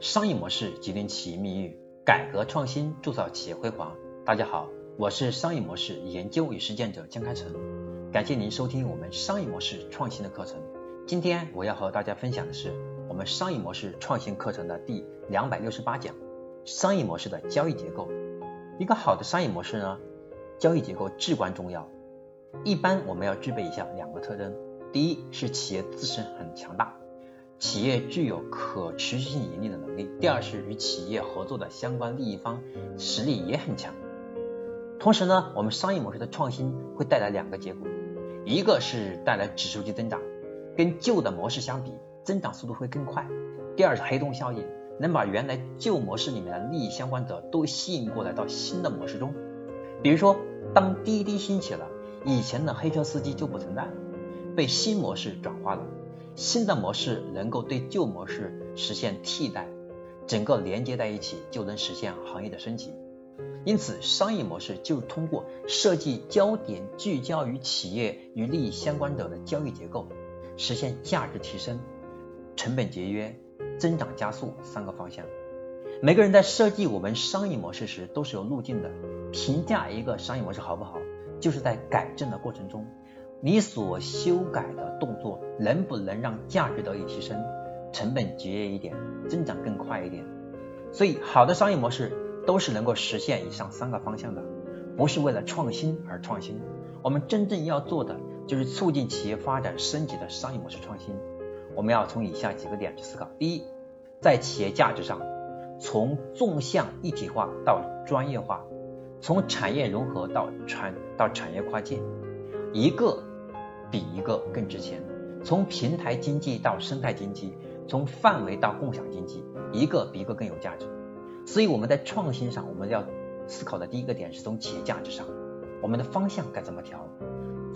商业模式决定企业命运，改革创新铸造企业辉煌。大家好，我是商业模式研究与实践者江开成，感谢您收听我们商业模式创新的课程。今天我要和大家分享的是我们商业模式创新课程的第两百六十八讲：商业模式的交易结构。一个好的商业模式呢，交易结构至关重要。一般我们要具备以下两个特征：第一是企业自身很强大。企业具有可持续性盈利的能力。第二是与企业合作的相关利益方实力也很强。同时呢，我们商业模式的创新会带来两个结果，一个是带来指数级增长，跟旧的模式相比，增长速度会更快。第二是黑洞效应，能把原来旧模式里面的利益相关者都吸引过来到新的模式中。比如说，当滴滴兴起了，以前的黑车司机就不存在了，被新模式转化了。新的模式能够对旧模式实现替代，整个连接在一起就能实现行业的升级。因此，商业模式就通过设计焦点聚焦于企业与利益相关者的交易结构，实现价值提升、成本节约、增长加速三个方向。每个人在设计我们商业模式时都是有路径的。评价一个商业模式好不好，就是在改正的过程中。你所修改的动作能不能让价值得以提升，成本节约一点，增长更快一点？所以，好的商业模式都是能够实现以上三个方向的，不是为了创新而创新。我们真正要做的就是促进企业发展升级的商业模式创新。我们要从以下几个点去思考：第一，在企业价值上，从纵向一体化到专业化，从产业融合到产到产业跨界，一个。比一个更值钱。从平台经济到生态经济，从范围到共享经济，一个比一个更有价值。所以我们在创新上，我们要思考的第一个点是从企业价值上，我们的方向该怎么调？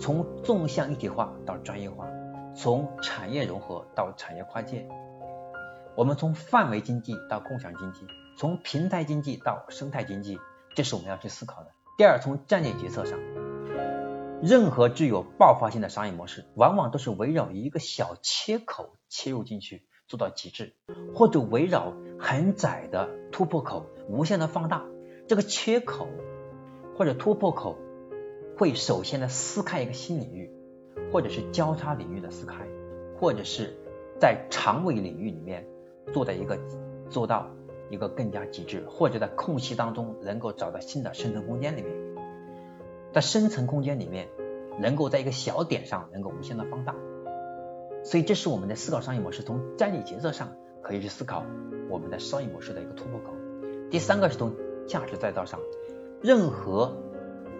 从纵向一体化到专业化，从产业融合到产业跨界，我们从范围经济到共享经济，从平台经济到生态经济，这是我们要去思考的。第二，从战略决策上。任何具有爆发性的商业模式，往往都是围绕一个小切口切入进去，做到极致，或者围绕很窄的突破口无限的放大。这个切口或者突破口会首先的撕开一个新领域，或者是交叉领域的撕开，或者是在长尾领域里面做的一个做到一个更加极致，或者在空隙当中能够找到新的生存空间里面。在深层空间里面，能够在一个小点上能够无限的放大，所以这是我们的思考商业模式。从战略决策上可以去思考我们的商业模式的一个突破口。第三个是从价值再造上，任何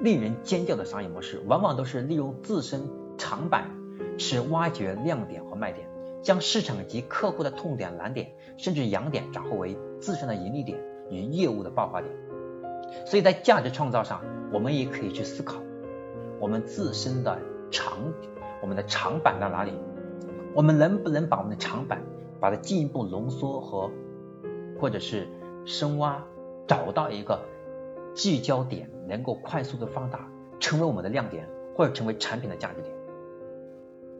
令人尖叫的商业模式，往往都是利用自身长板，去挖掘亮点和卖点，将市场及客户的痛点、难点，甚至痒点转化为自身的盈利点与业务的爆发点。所以在价值创造上，我们也可以去思考我们自身的长，我们的长板在哪里？我们能不能把我们的长板，把它进一步浓缩和或者是深挖，找到一个聚焦点，能够快速的放大，成为我们的亮点，或者成为产品的价值点。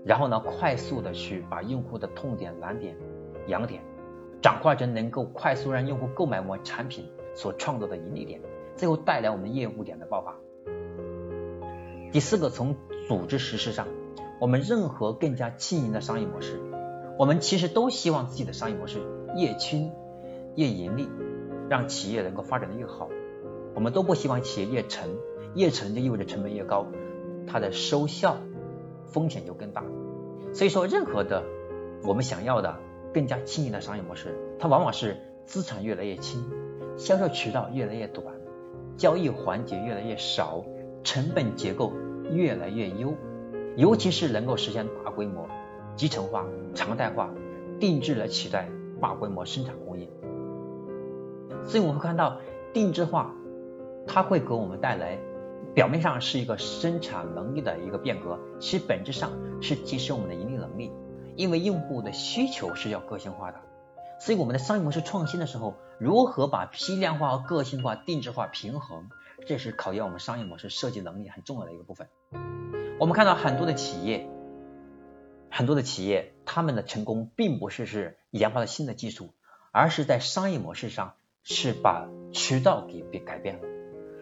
然后呢，快速的去把用户的痛点、难点、痒点，转化成能够快速让用户购买我们产品所创造的盈利点。最后带来我们业务点的爆发。第四个，从组织实施上，我们任何更加轻盈的商业模式，我们其实都希望自己的商业模式越轻越盈利，让企业能够发展的越好。我们都不希望企业越沉，越沉就意味着成本越高，它的收效风险就更大。所以说，任何的我们想要的更加轻盈的商业模式，它往往是资产越来越轻，销售渠道越来越短。交易环节越来越少，成本结构越来越优，尤其是能够实现大规模集成化、常态化、定制来取代大规模生产工艺。所以我们会看到定制化，它会给我们带来表面上是一个生产能力的一个变革，其实本质上是提升我们的盈利能力，因为用户的需求是要个性化的。所以我们的商业模式创新的时候，如何把批量化和个性化、定制化平衡，这是考验我们商业模式设计能力很重要的一个部分。我们看到很多的企业，很多的企业，他们的成功并不是是研发了新的技术，而是在商业模式上是把渠道给给改变了，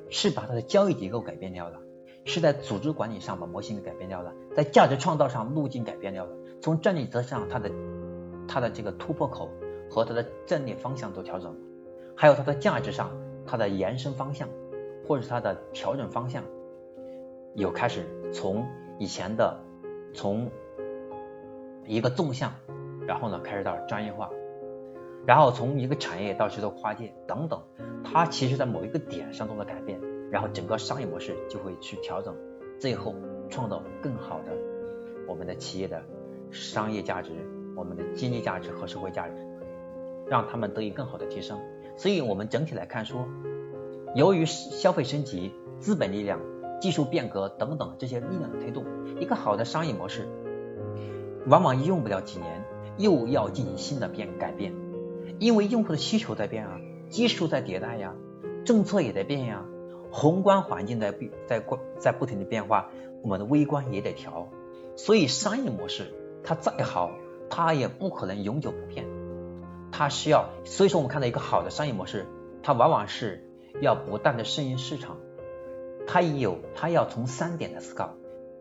是把它的交易结构改变掉了，是在组织管理上把模型给改变掉了，在价值创造上路径改变掉了，从战略则上它的它的这个突破口和它的战略方向都调整，还有它的价值上它的延伸方向或者是它的调整方向有开始从以前的从一个纵向，然后呢开始到专业化。然后从一个产业到去做跨界等等，它其实在某一个点上做了改变，然后整个商业模式就会去调整，最后创造更好的我们的企业的商业价值、我们的经济价值和社会价值，让他们得以更好的提升。所以我们整体来看说，由于消费升级、资本力量、技术变革等等这些力量的推动，一个好的商业模式往往用不了几年，又要进行新的变改变。因为用户的需求在变啊，技术在迭代呀，政策也在变呀，宏观环境在变，在过在不停的变化，我们的微观也得调。所以商业模式它再好，它也不可能永久不变，它需要。所以说我们看到一个好的商业模式，它往往是要不断的适应市场，它有它要从三点的思考。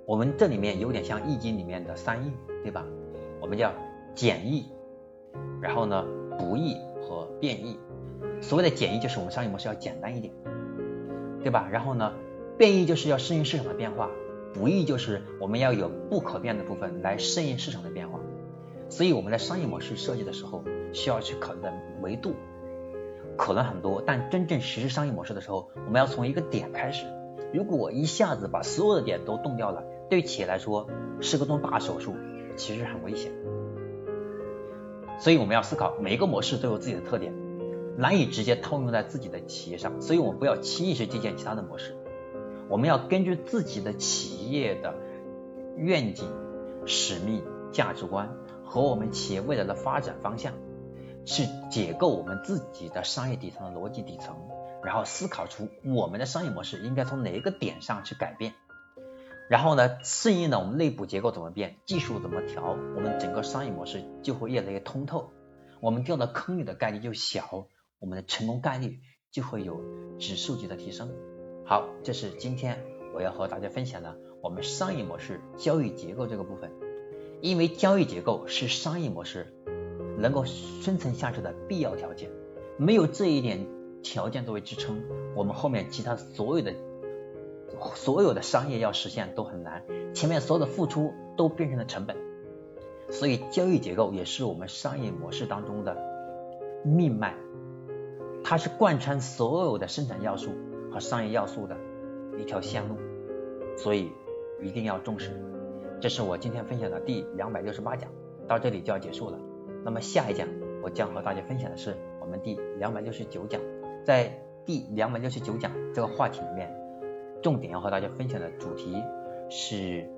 我们这里面有点像易经里面的三易，对吧？我们叫简易，然后呢？不易和变易，所谓的简易就是我们商业模式要简单一点，对吧？然后呢，变异就是要适应市场的变化，不易就是我们要有不可变的部分来适应市场的变化。所以我们在商业模式设计的时候，需要去考虑的维度可能很多，但真正实施商业模式的时候，我们要从一个点开始。如果一下子把所有的点都动掉了，对企业来说是个动大手术，其实很危险。所以我们要思考，每一个模式都有自己的特点，难以直接套用在自己的企业上。所以我们不要轻易去借鉴其他的模式，我们要根据自己的企业的愿景、使命、价值观和我们企业未来的发展方向，去解构我们自己的商业底层的逻辑底层，然后思考出我们的商业模式应该从哪一个点上去改变。然后呢，适应了我们内部结构怎么变，技术怎么调，我们整个商业模式就会越来越通透，我们掉到坑里的概率就小，我们的成功概率就会有指数级的提升。好，这是今天我要和大家分享的我们商业模式交易结构这个部分，因为交易结构是商业模式能够生存下去的必要条件，没有这一点条件作为支撑，我们后面其他所有的。所有的商业要实现都很难，前面所有的付出都变成了成本，所以交易结构也是我们商业模式当中的命脉，它是贯穿所有的生产要素和商业要素的一条线路，所以一定要重视。这是我今天分享的第两百六十八讲，到这里就要结束了。那么下一讲我将和大家分享的是我们第两百六十九讲，在第两百六十九讲这个话题里面。重点要和大家分享的主题是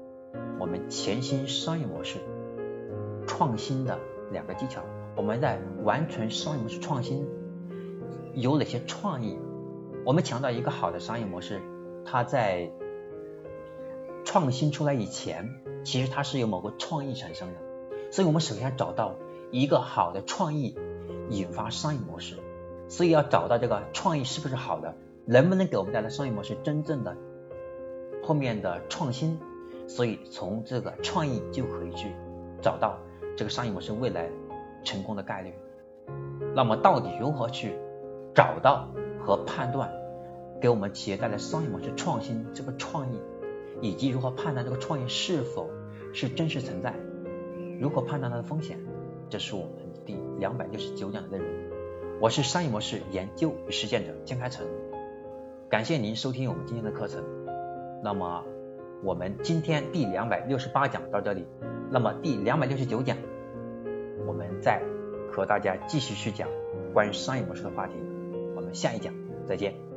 我们全新商业模式创新的两个技巧。我们在完成商业模式创新有哪些创意？我们强调一个好的商业模式，它在创新出来以前，其实它是由某个创意产生的。所以我们首先要找到一个好的创意，引发商业模式。所以要找到这个创意是不是好的？能不能给我们带来商业模式真正的后面的创新？所以从这个创意就可以去找到这个商业模式未来成功的概率。那么到底如何去找到和判断给我们企业带来商业模式创新这个创意，以及如何判断这个创意是否是真实存在？如何判断它的风险？这是我们第两百六十九讲的内容。我是商业模式研究与实践者江开成。感谢您收听我们今天的课程。那么，我们今天第两百六十八讲到这里。那么第两百六十九讲，我们再和大家继续去讲关于商业模式的话题。我们下一讲再见。